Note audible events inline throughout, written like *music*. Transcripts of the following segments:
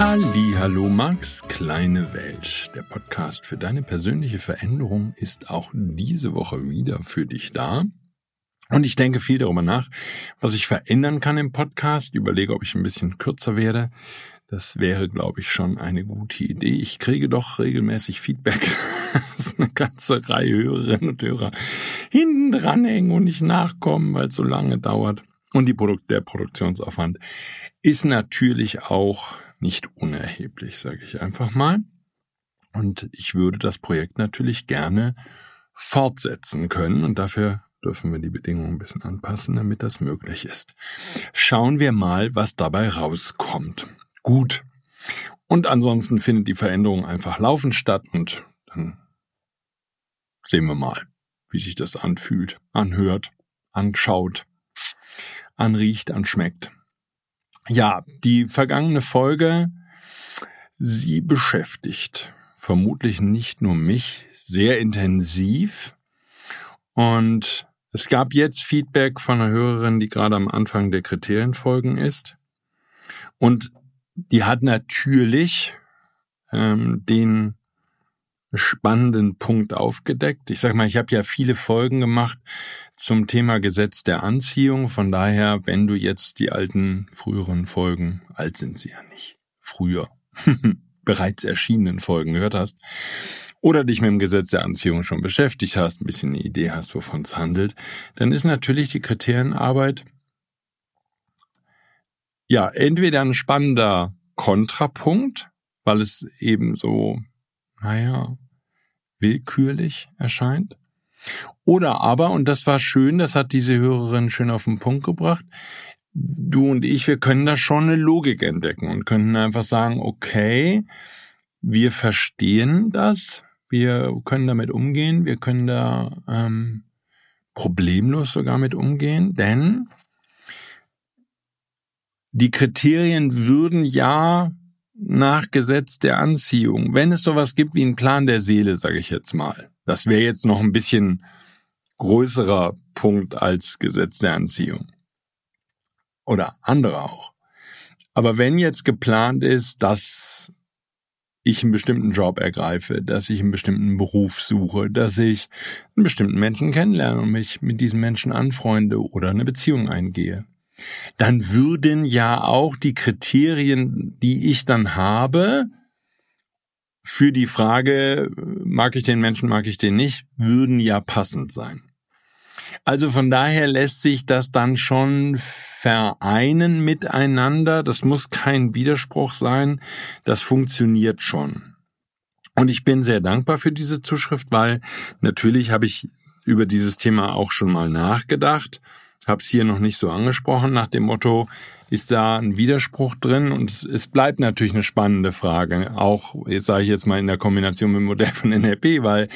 Hallo Max, kleine Welt. Der Podcast für deine persönliche Veränderung ist auch diese Woche wieder für dich da. Und ich denke viel darüber nach, was ich verändern kann im Podcast. Überlege, ob ich ein bisschen kürzer werde. Das wäre, glaube ich, schon eine gute Idee. Ich kriege doch regelmäßig Feedback, *laughs* dass eine ganze Reihe Hörerinnen und Hörer hinten dranhängen und nicht nachkommen, weil es so lange dauert. Und die Produkt der Produktionsaufwand ist natürlich auch nicht unerheblich, sage ich einfach mal. Und ich würde das Projekt natürlich gerne fortsetzen können und dafür dürfen wir die Bedingungen ein bisschen anpassen, damit das möglich ist. Schauen wir mal, was dabei rauskommt. Gut. Und ansonsten findet die Veränderung einfach laufend statt und dann sehen wir mal, wie sich das anfühlt, anhört, anschaut, anriecht, anschmeckt. Ja, die vergangene Folge, sie beschäftigt vermutlich nicht nur mich sehr intensiv. Und es gab jetzt Feedback von einer Hörerin, die gerade am Anfang der Kriterienfolgen ist. Und die hat natürlich ähm, den spannenden Punkt aufgedeckt. Ich sag mal, ich habe ja viele Folgen gemacht zum Thema Gesetz der Anziehung. Von daher, wenn du jetzt die alten früheren Folgen, alt sind sie ja nicht, früher, *laughs* bereits erschienenen Folgen gehört hast, oder dich mit dem Gesetz der Anziehung schon beschäftigt hast, ein bisschen eine Idee hast, wovon es handelt, dann ist natürlich die Kriterienarbeit ja entweder ein spannender Kontrapunkt, weil es eben so naja, willkürlich erscheint. Oder aber, und das war schön, das hat diese Hörerin schön auf den Punkt gebracht, du und ich, wir können da schon eine Logik entdecken und können einfach sagen, okay, wir verstehen das, wir können damit umgehen, wir können da ähm, problemlos sogar mit umgehen, denn die Kriterien würden ja nach Gesetz der Anziehung, wenn es sowas gibt wie einen Plan der Seele, sage ich jetzt mal. Das wäre jetzt noch ein bisschen größerer Punkt als Gesetz der Anziehung. Oder andere auch. Aber wenn jetzt geplant ist, dass ich einen bestimmten Job ergreife, dass ich einen bestimmten Beruf suche, dass ich einen bestimmten Menschen kennenlerne und mich mit diesen Menschen anfreunde oder eine Beziehung eingehe, dann würden ja auch die Kriterien, die ich dann habe, für die Frage, mag ich den Menschen, mag ich den nicht, würden ja passend sein. Also von daher lässt sich das dann schon vereinen miteinander. Das muss kein Widerspruch sein. Das funktioniert schon. Und ich bin sehr dankbar für diese Zuschrift, weil natürlich habe ich über dieses Thema auch schon mal nachgedacht habe es hier noch nicht so angesprochen, nach dem Motto, ist da ein Widerspruch drin? Und es, bleibt natürlich eine spannende Frage, auch jetzt sage ich jetzt mal in der Kombination mit dem Modell von NLP, weil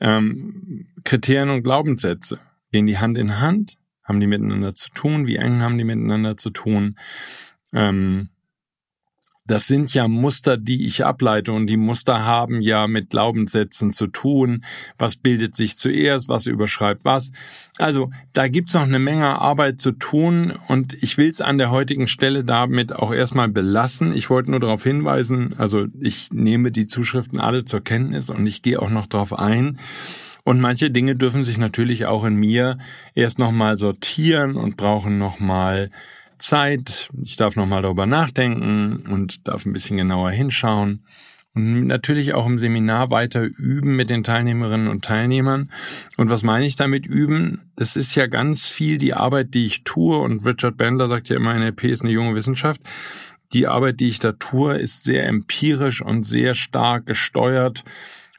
ähm, Kriterien und Glaubenssätze gehen die Hand in Hand, haben die miteinander zu tun, wie eng haben die miteinander zu tun? Ähm, das sind ja Muster, die ich ableite und die Muster haben ja mit Glaubenssätzen zu tun. Was bildet sich zuerst, was überschreibt was. Also da gibt's noch eine Menge Arbeit zu tun und ich will es an der heutigen Stelle damit auch erstmal belassen. Ich wollte nur darauf hinweisen, also ich nehme die Zuschriften alle zur Kenntnis und ich gehe auch noch darauf ein. Und manche Dinge dürfen sich natürlich auch in mir erst nochmal sortieren und brauchen nochmal Zeit. Ich darf nochmal darüber nachdenken und darf ein bisschen genauer hinschauen. und natürlich auch im Seminar weiter üben mit den Teilnehmerinnen und Teilnehmern. Und was meine ich damit üben? Das ist ja ganz viel die Arbeit, die ich tue. Und Richard Bandler sagt ja immer, NLP ist eine junge Wissenschaft. Die Arbeit, die ich da tue, ist sehr empirisch und sehr stark gesteuert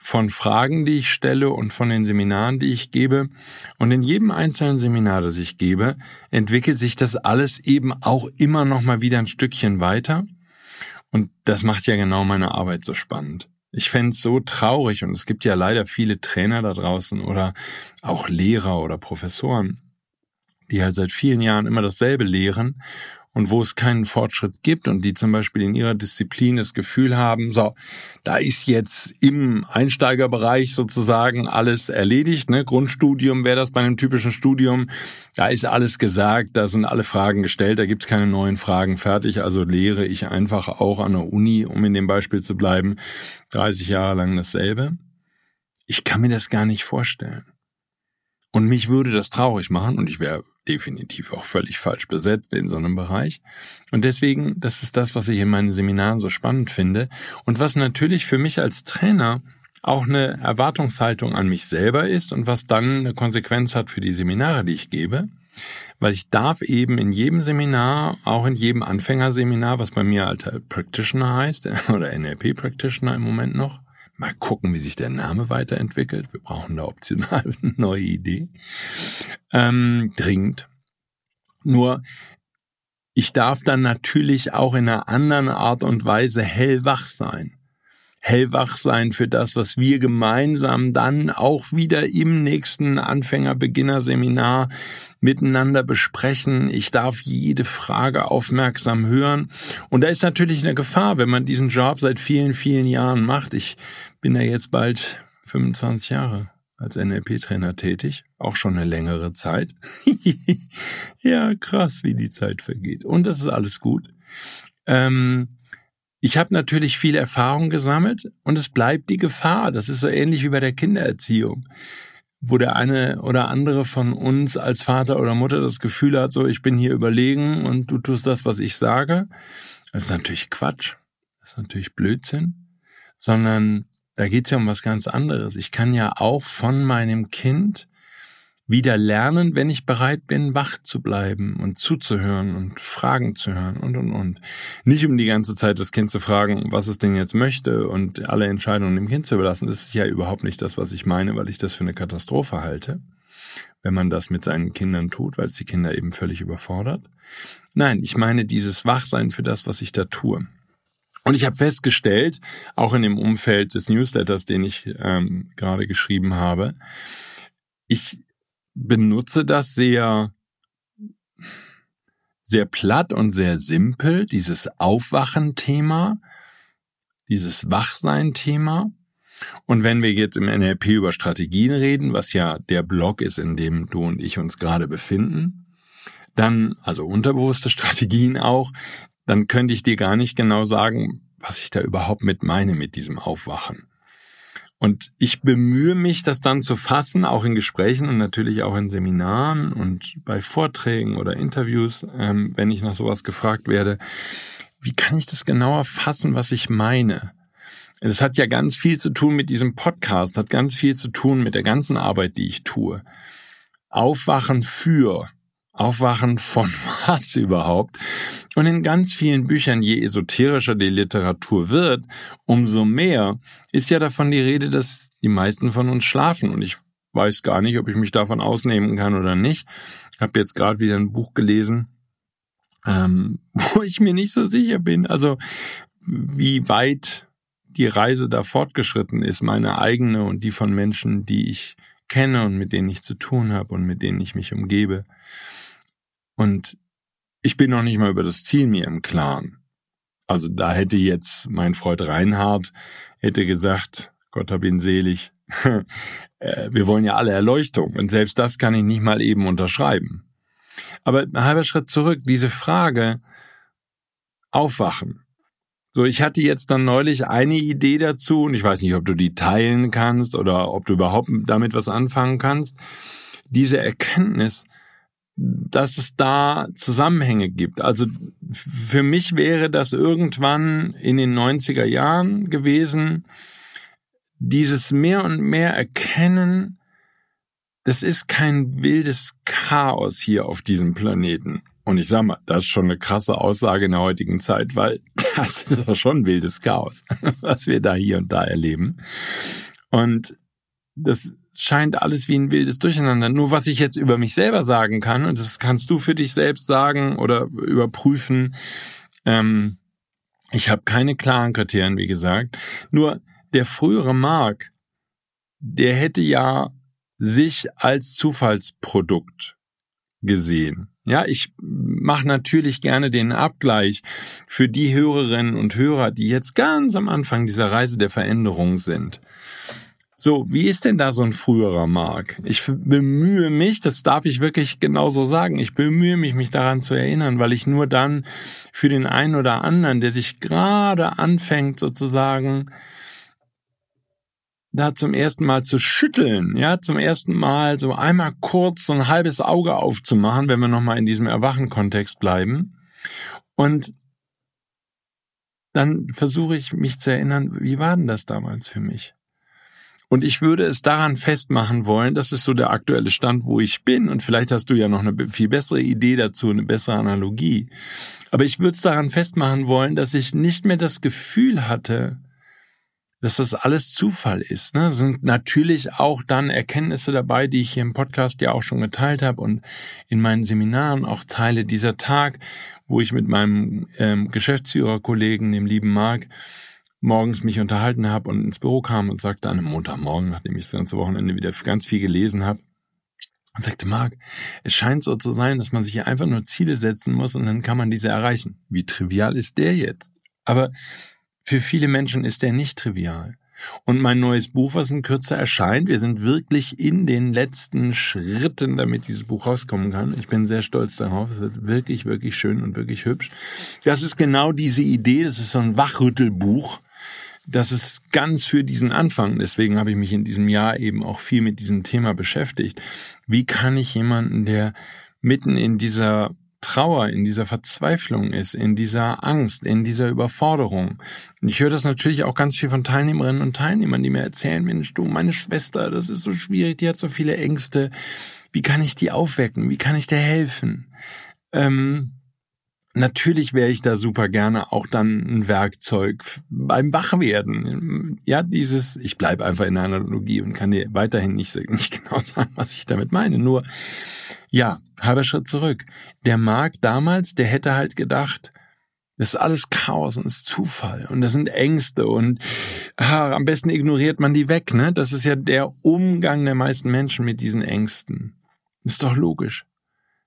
von Fragen, die ich stelle und von den Seminaren, die ich gebe. Und in jedem einzelnen Seminar, das ich gebe, entwickelt sich das alles eben auch immer noch mal wieder ein Stückchen weiter. Und das macht ja genau meine Arbeit so spannend. Ich fände es so traurig und es gibt ja leider viele Trainer da draußen oder auch Lehrer oder Professoren, die halt seit vielen Jahren immer dasselbe lehren und wo es keinen Fortschritt gibt und die zum Beispiel in ihrer Disziplin das Gefühl haben, so, da ist jetzt im Einsteigerbereich sozusagen alles erledigt, ne? Grundstudium wäre das bei einem typischen Studium, da ist alles gesagt, da sind alle Fragen gestellt, da gibt's keine neuen Fragen fertig, also lehre ich einfach auch an der Uni, um in dem Beispiel zu bleiben, 30 Jahre lang dasselbe. Ich kann mir das gar nicht vorstellen. Und mich würde das traurig machen und ich wäre definitiv auch völlig falsch besetzt in so einem Bereich. Und deswegen, das ist das, was ich in meinen Seminaren so spannend finde und was natürlich für mich als Trainer auch eine Erwartungshaltung an mich selber ist und was dann eine Konsequenz hat für die Seminare, die ich gebe. Weil ich darf eben in jedem Seminar, auch in jedem Anfängerseminar, was bei mir alter Practitioner heißt, *laughs* oder NLP Practitioner im Moment noch, Mal gucken, wie sich der Name weiterentwickelt. Wir brauchen da optional *laughs* eine neue Idee. Ähm, dringend. Nur, ich darf dann natürlich auch in einer anderen Art und Weise hellwach sein hellwach sein für das, was wir gemeinsam dann auch wieder im nächsten Anfänger-Beginner-Seminar miteinander besprechen. Ich darf jede Frage aufmerksam hören. Und da ist natürlich eine Gefahr, wenn man diesen Job seit vielen, vielen Jahren macht. Ich bin ja jetzt bald 25 Jahre als NLP-Trainer tätig, auch schon eine längere Zeit. *laughs* ja, krass, wie die Zeit vergeht. Und das ist alles gut. Ähm, ich habe natürlich viel Erfahrung gesammelt und es bleibt die Gefahr. Das ist so ähnlich wie bei der Kindererziehung, wo der eine oder andere von uns als Vater oder Mutter das Gefühl hat, so ich bin hier überlegen und du tust das, was ich sage. Das ist natürlich Quatsch. Das ist natürlich Blödsinn. Sondern da geht's ja um was ganz anderes. Ich kann ja auch von meinem Kind wieder lernen, wenn ich bereit bin, wach zu bleiben und zuzuhören und Fragen zu hören und, und, und. Nicht um die ganze Zeit das Kind zu fragen, was es denn jetzt möchte und alle Entscheidungen dem Kind zu überlassen. Das ist ja überhaupt nicht das, was ich meine, weil ich das für eine Katastrophe halte, wenn man das mit seinen Kindern tut, weil es die Kinder eben völlig überfordert. Nein, ich meine dieses Wachsein für das, was ich da tue. Und ich habe festgestellt, auch in dem Umfeld des Newsletters, den ich ähm, gerade geschrieben habe, ich benutze das sehr, sehr platt und sehr simpel, dieses Aufwachen-Thema, dieses Wachsein-Thema. Und wenn wir jetzt im NLP über Strategien reden, was ja der Blog ist, in dem du und ich uns gerade befinden, dann, also unterbewusste Strategien auch, dann könnte ich dir gar nicht genau sagen, was ich da überhaupt mit meine mit diesem Aufwachen. Und ich bemühe mich, das dann zu fassen, auch in Gesprächen und natürlich auch in Seminaren und bei Vorträgen oder Interviews, ähm, wenn ich nach sowas gefragt werde. Wie kann ich das genauer fassen, was ich meine? Das hat ja ganz viel zu tun mit diesem Podcast, hat ganz viel zu tun mit der ganzen Arbeit, die ich tue. Aufwachen für Aufwachen von *laughs* was überhaupt? Und in ganz vielen Büchern, je esoterischer die Literatur wird, umso mehr ist ja davon die Rede, dass die meisten von uns schlafen. Und ich weiß gar nicht, ob ich mich davon ausnehmen kann oder nicht. Ich habe jetzt gerade wieder ein Buch gelesen, ähm, *laughs* wo ich mir nicht so sicher bin. Also wie weit die Reise da fortgeschritten ist, meine eigene und die von Menschen, die ich kenne und mit denen ich zu tun habe und mit denen ich mich umgebe. Und ich bin noch nicht mal über das Ziel mir im Klaren. Also da hätte jetzt mein Freund Reinhard hätte gesagt, Gott hab ihn selig, *laughs* äh, wir wollen ja alle Erleuchtung und selbst das kann ich nicht mal eben unterschreiben. Aber ein halber Schritt zurück, diese Frage, aufwachen. So, ich hatte jetzt dann neulich eine Idee dazu und ich weiß nicht, ob du die teilen kannst oder ob du überhaupt damit was anfangen kannst. Diese Erkenntnis, dass es da Zusammenhänge gibt. Also für mich wäre das irgendwann in den 90er Jahren gewesen, dieses mehr und mehr Erkennen, das ist kein wildes Chaos hier auf diesem Planeten. Und ich sag mal, das ist schon eine krasse Aussage in der heutigen Zeit, weil *laughs* das ist doch schon wildes Chaos, *laughs* was wir da hier und da erleben. Und das scheint alles wie ein wildes Durcheinander. Nur was ich jetzt über mich selber sagen kann, und das kannst du für dich selbst sagen oder überprüfen, ähm, ich habe keine klaren Kriterien, wie gesagt. Nur der frühere Mark, der hätte ja sich als Zufallsprodukt gesehen. Ja, ich mache natürlich gerne den Abgleich für die Hörerinnen und Hörer, die jetzt ganz am Anfang dieser Reise der Veränderung sind. So, wie ist denn da so ein früherer Mark? Ich bemühe mich, das darf ich wirklich genauso sagen, ich bemühe mich, mich daran zu erinnern, weil ich nur dann für den einen oder anderen, der sich gerade anfängt sozusagen da zum ersten Mal zu schütteln, ja, zum ersten Mal so einmal kurz so ein halbes Auge aufzumachen, wenn wir nochmal in diesem Erwachen-Kontext bleiben. Und dann versuche ich mich zu erinnern, wie war denn das damals für mich? Und ich würde es daran festmachen wollen, das ist so der aktuelle Stand, wo ich bin. Und vielleicht hast du ja noch eine viel bessere Idee dazu, eine bessere Analogie. Aber ich würde es daran festmachen wollen, dass ich nicht mehr das Gefühl hatte, dass das alles Zufall ist. Ne? sind natürlich auch dann Erkenntnisse dabei, die ich hier im Podcast ja auch schon geteilt habe und in meinen Seminaren auch teile. Dieser Tag, wo ich mit meinem ähm, Geschäftsführerkollegen, dem lieben Marc, morgens mich unterhalten habe und ins Büro kam und sagte an einem Montagmorgen, nachdem ich das ganze Wochenende wieder ganz viel gelesen habe, und sagte, Marc, es scheint so zu sein, dass man sich hier einfach nur Ziele setzen muss und dann kann man diese erreichen. Wie trivial ist der jetzt? Aber für viele Menschen ist der nicht trivial. Und mein neues Buch, was in Kürze erscheint, wir sind wirklich in den letzten Schritten, damit dieses Buch rauskommen kann. Ich bin sehr stolz darauf. Es wird wirklich, wirklich schön und wirklich hübsch. Das ist genau diese Idee. Das ist so ein Wachrüttelbuch. Das ist ganz für diesen Anfang. Deswegen habe ich mich in diesem Jahr eben auch viel mit diesem Thema beschäftigt. Wie kann ich jemanden, der mitten in dieser Trauer, in dieser Verzweiflung ist, in dieser Angst, in dieser Überforderung. Und ich höre das natürlich auch ganz viel von Teilnehmerinnen und Teilnehmern, die mir erzählen, Mensch, du, meine Schwester, das ist so schwierig, die hat so viele Ängste. Wie kann ich die aufwecken? Wie kann ich dir helfen? Ähm, natürlich wäre ich da super gerne auch dann ein Werkzeug beim Wachwerden. Ja, dieses, ich bleibe einfach in der Analogie und kann dir weiterhin nicht, *laughs* nicht genau sagen, was ich damit meine. Nur, ja, halber Schritt zurück. Der Marc damals, der hätte halt gedacht, das ist alles Chaos und ist Zufall und das sind Ängste und ah, am besten ignoriert man die weg, ne? Das ist ja der Umgang der meisten Menschen mit diesen Ängsten. Ist doch logisch.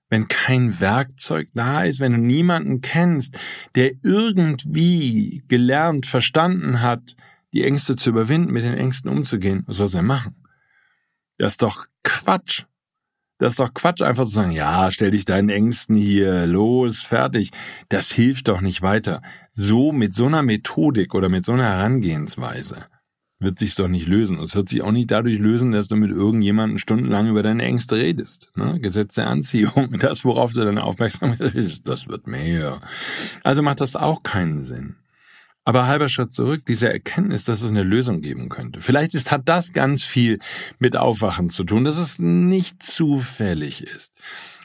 Wenn kein Werkzeug da ist, wenn du niemanden kennst, der irgendwie gelernt, verstanden hat, die Ängste zu überwinden, mit den Ängsten umzugehen, was soll er machen? Das ist doch Quatsch. Das ist doch Quatsch, einfach zu sagen, ja, stell dich deinen Ängsten hier los, fertig. Das hilft doch nicht weiter. So mit so einer Methodik oder mit so einer Herangehensweise wird sich's doch nicht lösen. Es wird sich auch nicht dadurch lösen, dass du mit irgendjemandem stundenlang über deine Ängste redest. Ne? Gesetz der Anziehung, *laughs* das, worauf du deine Aufmerksamkeit ist, das wird mehr. Also macht das auch keinen Sinn. Aber halber Schritt zurück, diese Erkenntnis, dass es eine Lösung geben könnte. Vielleicht ist, hat das ganz viel mit Aufwachen zu tun, dass es nicht zufällig ist.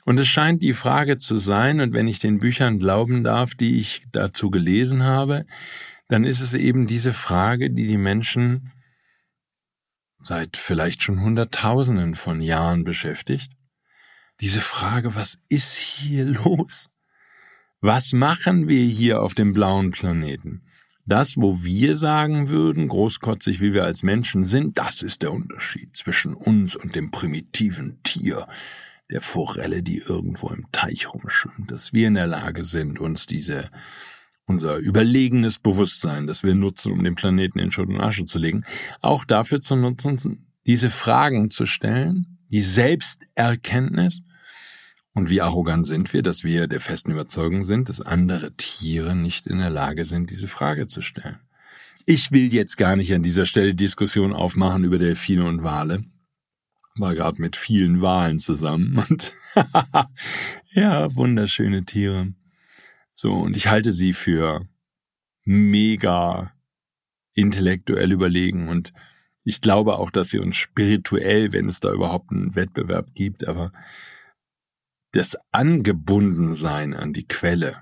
Und es scheint die Frage zu sein, und wenn ich den Büchern glauben darf, die ich dazu gelesen habe, dann ist es eben diese Frage, die die Menschen seit vielleicht schon Hunderttausenden von Jahren beschäftigt. Diese Frage, was ist hier *laughs* los? Was machen wir hier auf dem blauen Planeten? Das, wo wir sagen würden, großkotzig wie wir als Menschen sind, das ist der Unterschied zwischen uns und dem primitiven Tier, der Forelle, die irgendwo im Teich rumschwimmt, dass wir in der Lage sind, uns diese unser überlegenes Bewusstsein, das wir nutzen, um den Planeten in Schutt und Asche zu legen, auch dafür zu nutzen, diese Fragen zu stellen, die Selbsterkenntnis und wie arrogant sind wir, dass wir der festen Überzeugung sind, dass andere Tiere nicht in der Lage sind, diese Frage zu stellen. Ich will jetzt gar nicht an dieser Stelle Diskussion aufmachen über Delfine und Wale. war gerade mit vielen Walen zusammen und *laughs* ja, wunderschöne Tiere. So, und ich halte sie für mega intellektuell überlegen und ich glaube auch, dass sie uns spirituell, wenn es da überhaupt einen Wettbewerb gibt, aber das Angebundensein an die Quelle,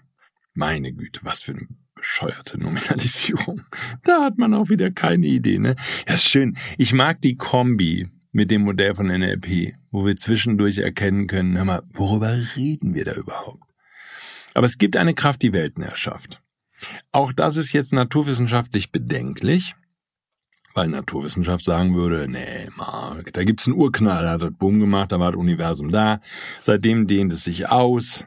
meine Güte, was für eine bescheuerte Nominalisierung. *laughs* Da hat man auch wieder keine Idee, ne? Ja, ist schön. Ich mag die Kombi mit dem Modell von NLP, wo wir zwischendurch erkennen können, hör mal, worüber reden wir da überhaupt? Aber es gibt eine Kraft, die Welten erschafft. Auch das ist jetzt naturwissenschaftlich bedenklich, weil Naturwissenschaft sagen würde, nee, Mark, da gibt's einen Urknall, da hat das Boom gemacht, da war das Universum da, seitdem dehnt es sich aus.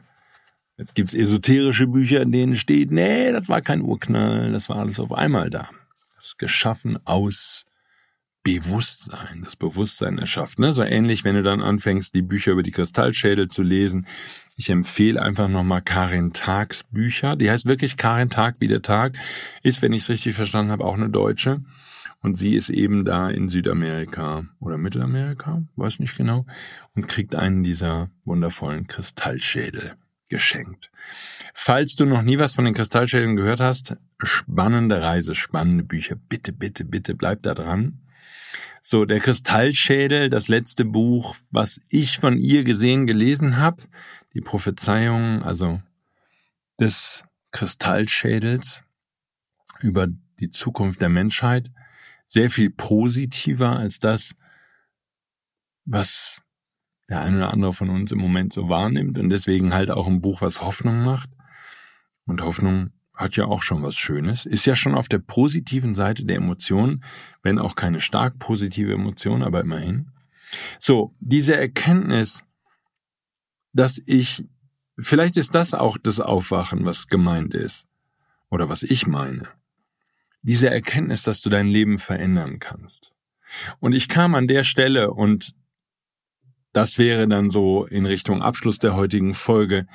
Jetzt gibt's esoterische Bücher, in denen steht, nee, das war kein Urknall, das war alles auf einmal da. Das ist geschaffen aus Bewusstsein, das Bewusstsein erschafft. Ne? So ähnlich, wenn du dann anfängst, die Bücher über die Kristallschädel zu lesen. Ich empfehle einfach nochmal Karin Tags Bücher. Die heißt wirklich Karin Tag wie der Tag. Ist, wenn ich es richtig verstanden habe, auch eine Deutsche. Und sie ist eben da in Südamerika oder Mittelamerika, weiß nicht genau, und kriegt einen dieser wundervollen Kristallschädel geschenkt. Falls du noch nie was von den Kristallschädeln gehört hast, spannende Reise, spannende Bücher. Bitte, bitte, bitte bleib da dran. So, der Kristallschädel, das letzte Buch, was ich von ihr gesehen, gelesen habe, die Prophezeiung, also des Kristallschädels über die Zukunft der Menschheit, sehr viel positiver als das, was der eine oder andere von uns im Moment so wahrnimmt. Und deswegen halt auch ein Buch, was Hoffnung macht. Und Hoffnung hat ja auch schon was Schönes, ist ja schon auf der positiven Seite der Emotionen, wenn auch keine stark positive Emotion, aber immerhin. So, diese Erkenntnis, dass ich, vielleicht ist das auch das Aufwachen, was gemeint ist, oder was ich meine. Diese Erkenntnis, dass du dein Leben verändern kannst. Und ich kam an der Stelle und das wäre dann so in Richtung Abschluss der heutigen Folge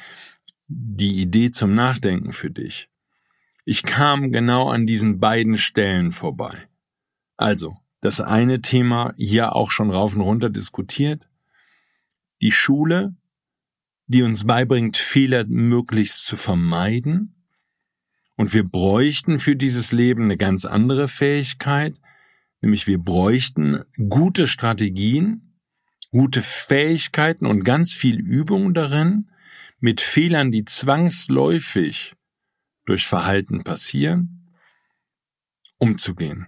die Idee zum Nachdenken für dich. Ich kam genau an diesen beiden Stellen vorbei. Also, das eine Thema hier auch schon rauf und runter diskutiert. Die Schule, die uns beibringt, Fehler möglichst zu vermeiden. Und wir bräuchten für dieses Leben eine ganz andere Fähigkeit, nämlich wir bräuchten gute Strategien, gute Fähigkeiten und ganz viel Übung darin, mit Fehlern, die zwangsläufig durch Verhalten passieren, umzugehen.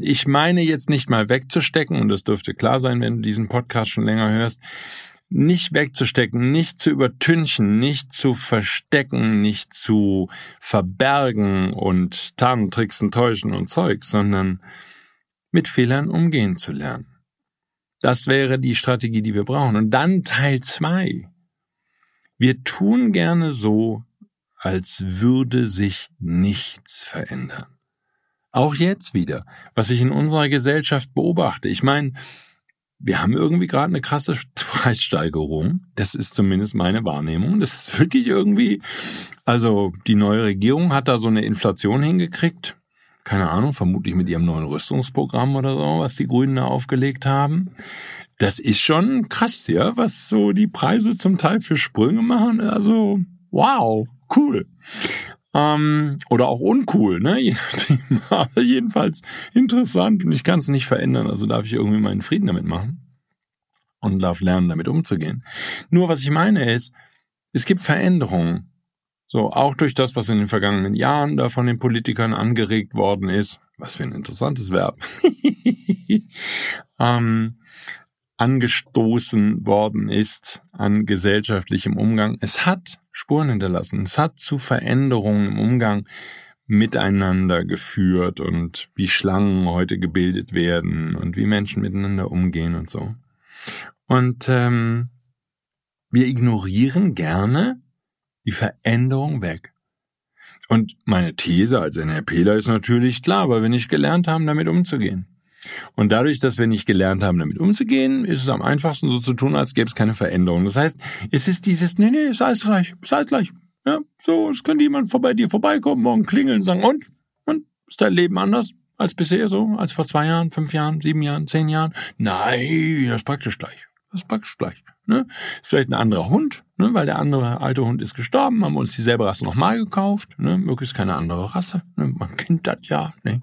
Ich meine jetzt nicht mal wegzustecken, und das dürfte klar sein, wenn du diesen Podcast schon länger hörst, nicht wegzustecken, nicht zu übertünchen, nicht zu verstecken, nicht zu verbergen und tarnen, tricksen, täuschen und Zeug, sondern mit Fehlern umgehen zu lernen. Das wäre die Strategie, die wir brauchen. Und dann Teil zwei. Wir tun gerne so, als würde sich nichts verändern. Auch jetzt wieder, was ich in unserer Gesellschaft beobachte. Ich meine, wir haben irgendwie gerade eine krasse Preissteigerung. Das ist zumindest meine Wahrnehmung. Das ist wirklich irgendwie, also die neue Regierung hat da so eine Inflation hingekriegt. Keine Ahnung, vermutlich mit ihrem neuen Rüstungsprogramm oder so, was die Grünen da aufgelegt haben. Das ist schon krass, ja, was so die Preise zum Teil für Sprünge machen. Also, wow cool. Ähm, oder auch uncool, ne? *laughs* *laughs* Jedenfalls interessant und ich kann es nicht verändern, also darf ich irgendwie meinen Frieden damit machen und darf lernen, damit umzugehen. Nur was ich meine ist, es gibt Veränderungen. So, auch durch das, was in den vergangenen Jahren da von den Politikern angeregt worden ist. Was für ein interessantes Verb. *laughs* ähm, angestoßen worden ist an gesellschaftlichem Umgang. Es hat Spuren hinterlassen. Es hat zu Veränderungen im Umgang miteinander geführt und wie Schlangen heute gebildet werden und wie Menschen miteinander umgehen und so. Und ähm, wir ignorieren gerne die Veränderung weg. Und meine These als NRPler ist natürlich klar, weil wir nicht gelernt haben, damit umzugehen. Und dadurch, dass wir nicht gelernt haben, damit umzugehen, ist es am einfachsten so zu tun, als gäbe es keine Veränderung. Das heißt, es ist dieses, nee, nee, ist alles gleich, ist alles gleich. Ja, so, es könnte jemand vorbei dir vorbeikommen, morgen klingeln sagen, und? Und? Ist dein Leben anders? als bisher so, als vor zwei Jahren, fünf Jahren, sieben Jahren, zehn Jahren? Nein, das ist praktisch gleich. Das ist praktisch gleich. Ne? Ist vielleicht ein anderer Hund, ne? weil der andere alte Hund ist gestorben, haben wir uns dieselbe Rasse nochmal gekauft, ne? möglichst keine andere Rasse. Ne? Man kennt das ja. Ne?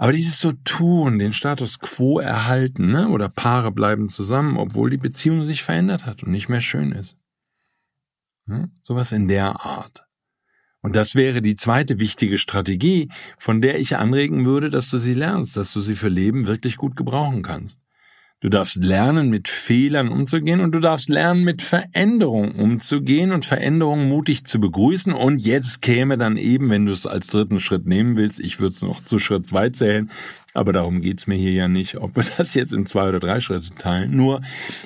Aber dieses so tun, den Status quo erhalten, ne? oder Paare bleiben zusammen, obwohl die Beziehung sich verändert hat und nicht mehr schön ist. Ne? Sowas in der Art. Und das wäre die zweite wichtige Strategie, von der ich anregen würde, dass du sie lernst, dass du sie für Leben wirklich gut gebrauchen kannst. Du darfst lernen, mit Fehlern umzugehen und du darfst lernen, mit Veränderungen umzugehen und Veränderungen mutig zu begrüßen. Und jetzt käme dann eben, wenn du es als dritten Schritt nehmen willst, ich würde es noch zu Schritt zwei zählen, aber darum geht's mir hier ja nicht, ob wir *laughs* das jetzt in zwei oder drei Schritte teilen. Nur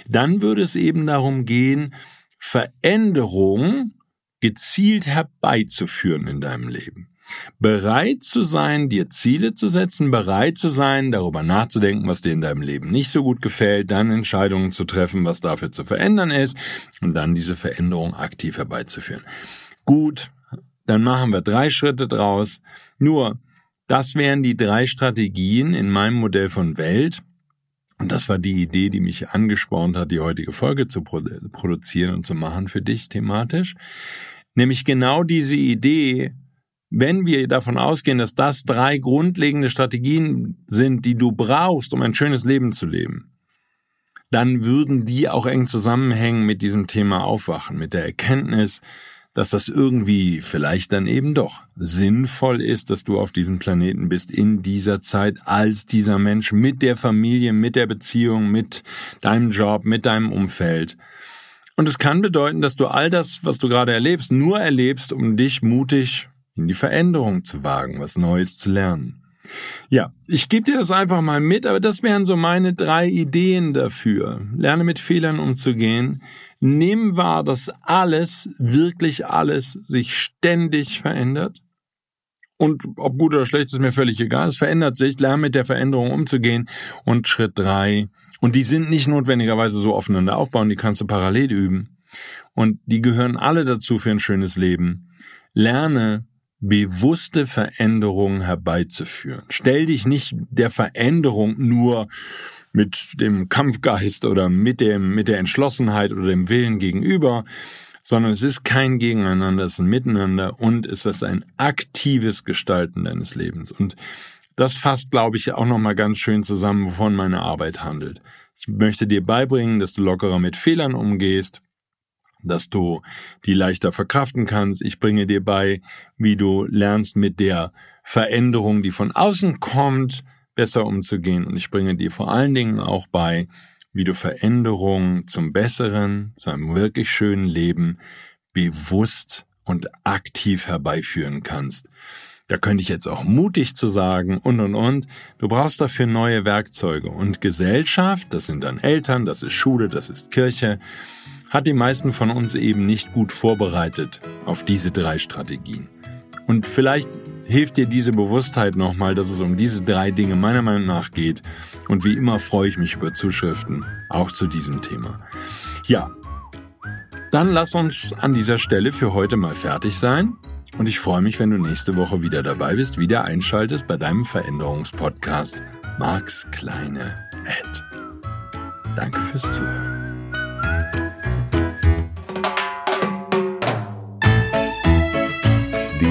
dann würde es eben darum gehen, Veränderung gezielt herbeizuführen in deinem Leben. Bereit zu sein, dir Ziele zu setzen, bereit zu sein, darüber nachzudenken, was dir in deinem Leben nicht so gut gefällt, dann Entscheidungen zu treffen, was dafür zu verändern ist und dann diese Veränderung aktiv herbeizuführen. Gut, dann machen wir drei Schritte draus. Nur, das wären die drei Strategien in meinem Modell von Welt. Und das war die Idee, die mich angespornt hat, die heutige Folge zu produzieren und zu machen für dich thematisch. Nämlich genau diese Idee, wenn wir davon ausgehen, dass das drei grundlegende Strategien sind, die du brauchst, um ein schönes Leben zu leben, dann würden die auch eng zusammenhängen mit diesem Thema Aufwachen, mit der Erkenntnis, dass das irgendwie vielleicht dann eben doch sinnvoll ist, dass du auf diesem Planeten bist in dieser Zeit als dieser Mensch mit der Familie, mit der Beziehung, mit deinem Job, mit deinem Umfeld. Und es kann bedeuten, dass du all das, was du gerade erlebst, nur erlebst, um dich mutig in die Veränderung zu wagen, was Neues zu lernen. Ja, ich gebe dir das einfach mal mit, aber das wären so meine drei Ideen dafür. Lerne mit Fehlern umzugehen. Nimm wahr, dass alles, wirklich alles, sich ständig verändert. Und ob gut oder schlecht ist mir völlig egal. Es verändert sich. Lerne mit der Veränderung umzugehen. Und Schritt drei. Und die sind nicht notwendigerweise so aufeinander aufbauen. Die kannst du parallel üben. Und die gehören alle dazu für ein schönes Leben. Lerne bewusste Veränderungen herbeizuführen. Stell dich nicht der Veränderung nur mit dem Kampfgeist oder mit dem, mit der Entschlossenheit oder dem Willen gegenüber, sondern es ist kein Gegeneinander, es ist ein Miteinander und es ist ein aktives Gestalten deines Lebens. Und das fasst, glaube ich, auch nochmal ganz schön zusammen, wovon meine Arbeit handelt. Ich möchte dir beibringen, dass du lockerer mit Fehlern umgehst, dass du die leichter verkraften kannst. Ich bringe dir bei, wie du lernst mit der Veränderung, die von außen kommt, besser umzugehen. Und ich bringe dir vor allen Dingen auch bei, wie du Veränderungen zum Besseren, zu einem wirklich schönen Leben bewusst und aktiv herbeiführen kannst. Da könnte ich jetzt auch mutig zu sagen und und und. Du brauchst dafür neue Werkzeuge und Gesellschaft, das sind dann Eltern, das ist Schule, das ist Kirche, hat die meisten von uns eben nicht gut vorbereitet auf diese drei Strategien. Und vielleicht hilft dir diese Bewusstheit nochmal, dass es um diese drei Dinge meiner Meinung nach geht. Und wie immer freue ich mich über Zuschriften, auch zu diesem Thema. Ja, dann lass uns an dieser Stelle für heute mal fertig sein. Und ich freue mich, wenn du nächste Woche wieder dabei bist, wieder einschaltest bei deinem Veränderungspodcast Marks kleine Ad. Danke fürs Zuhören.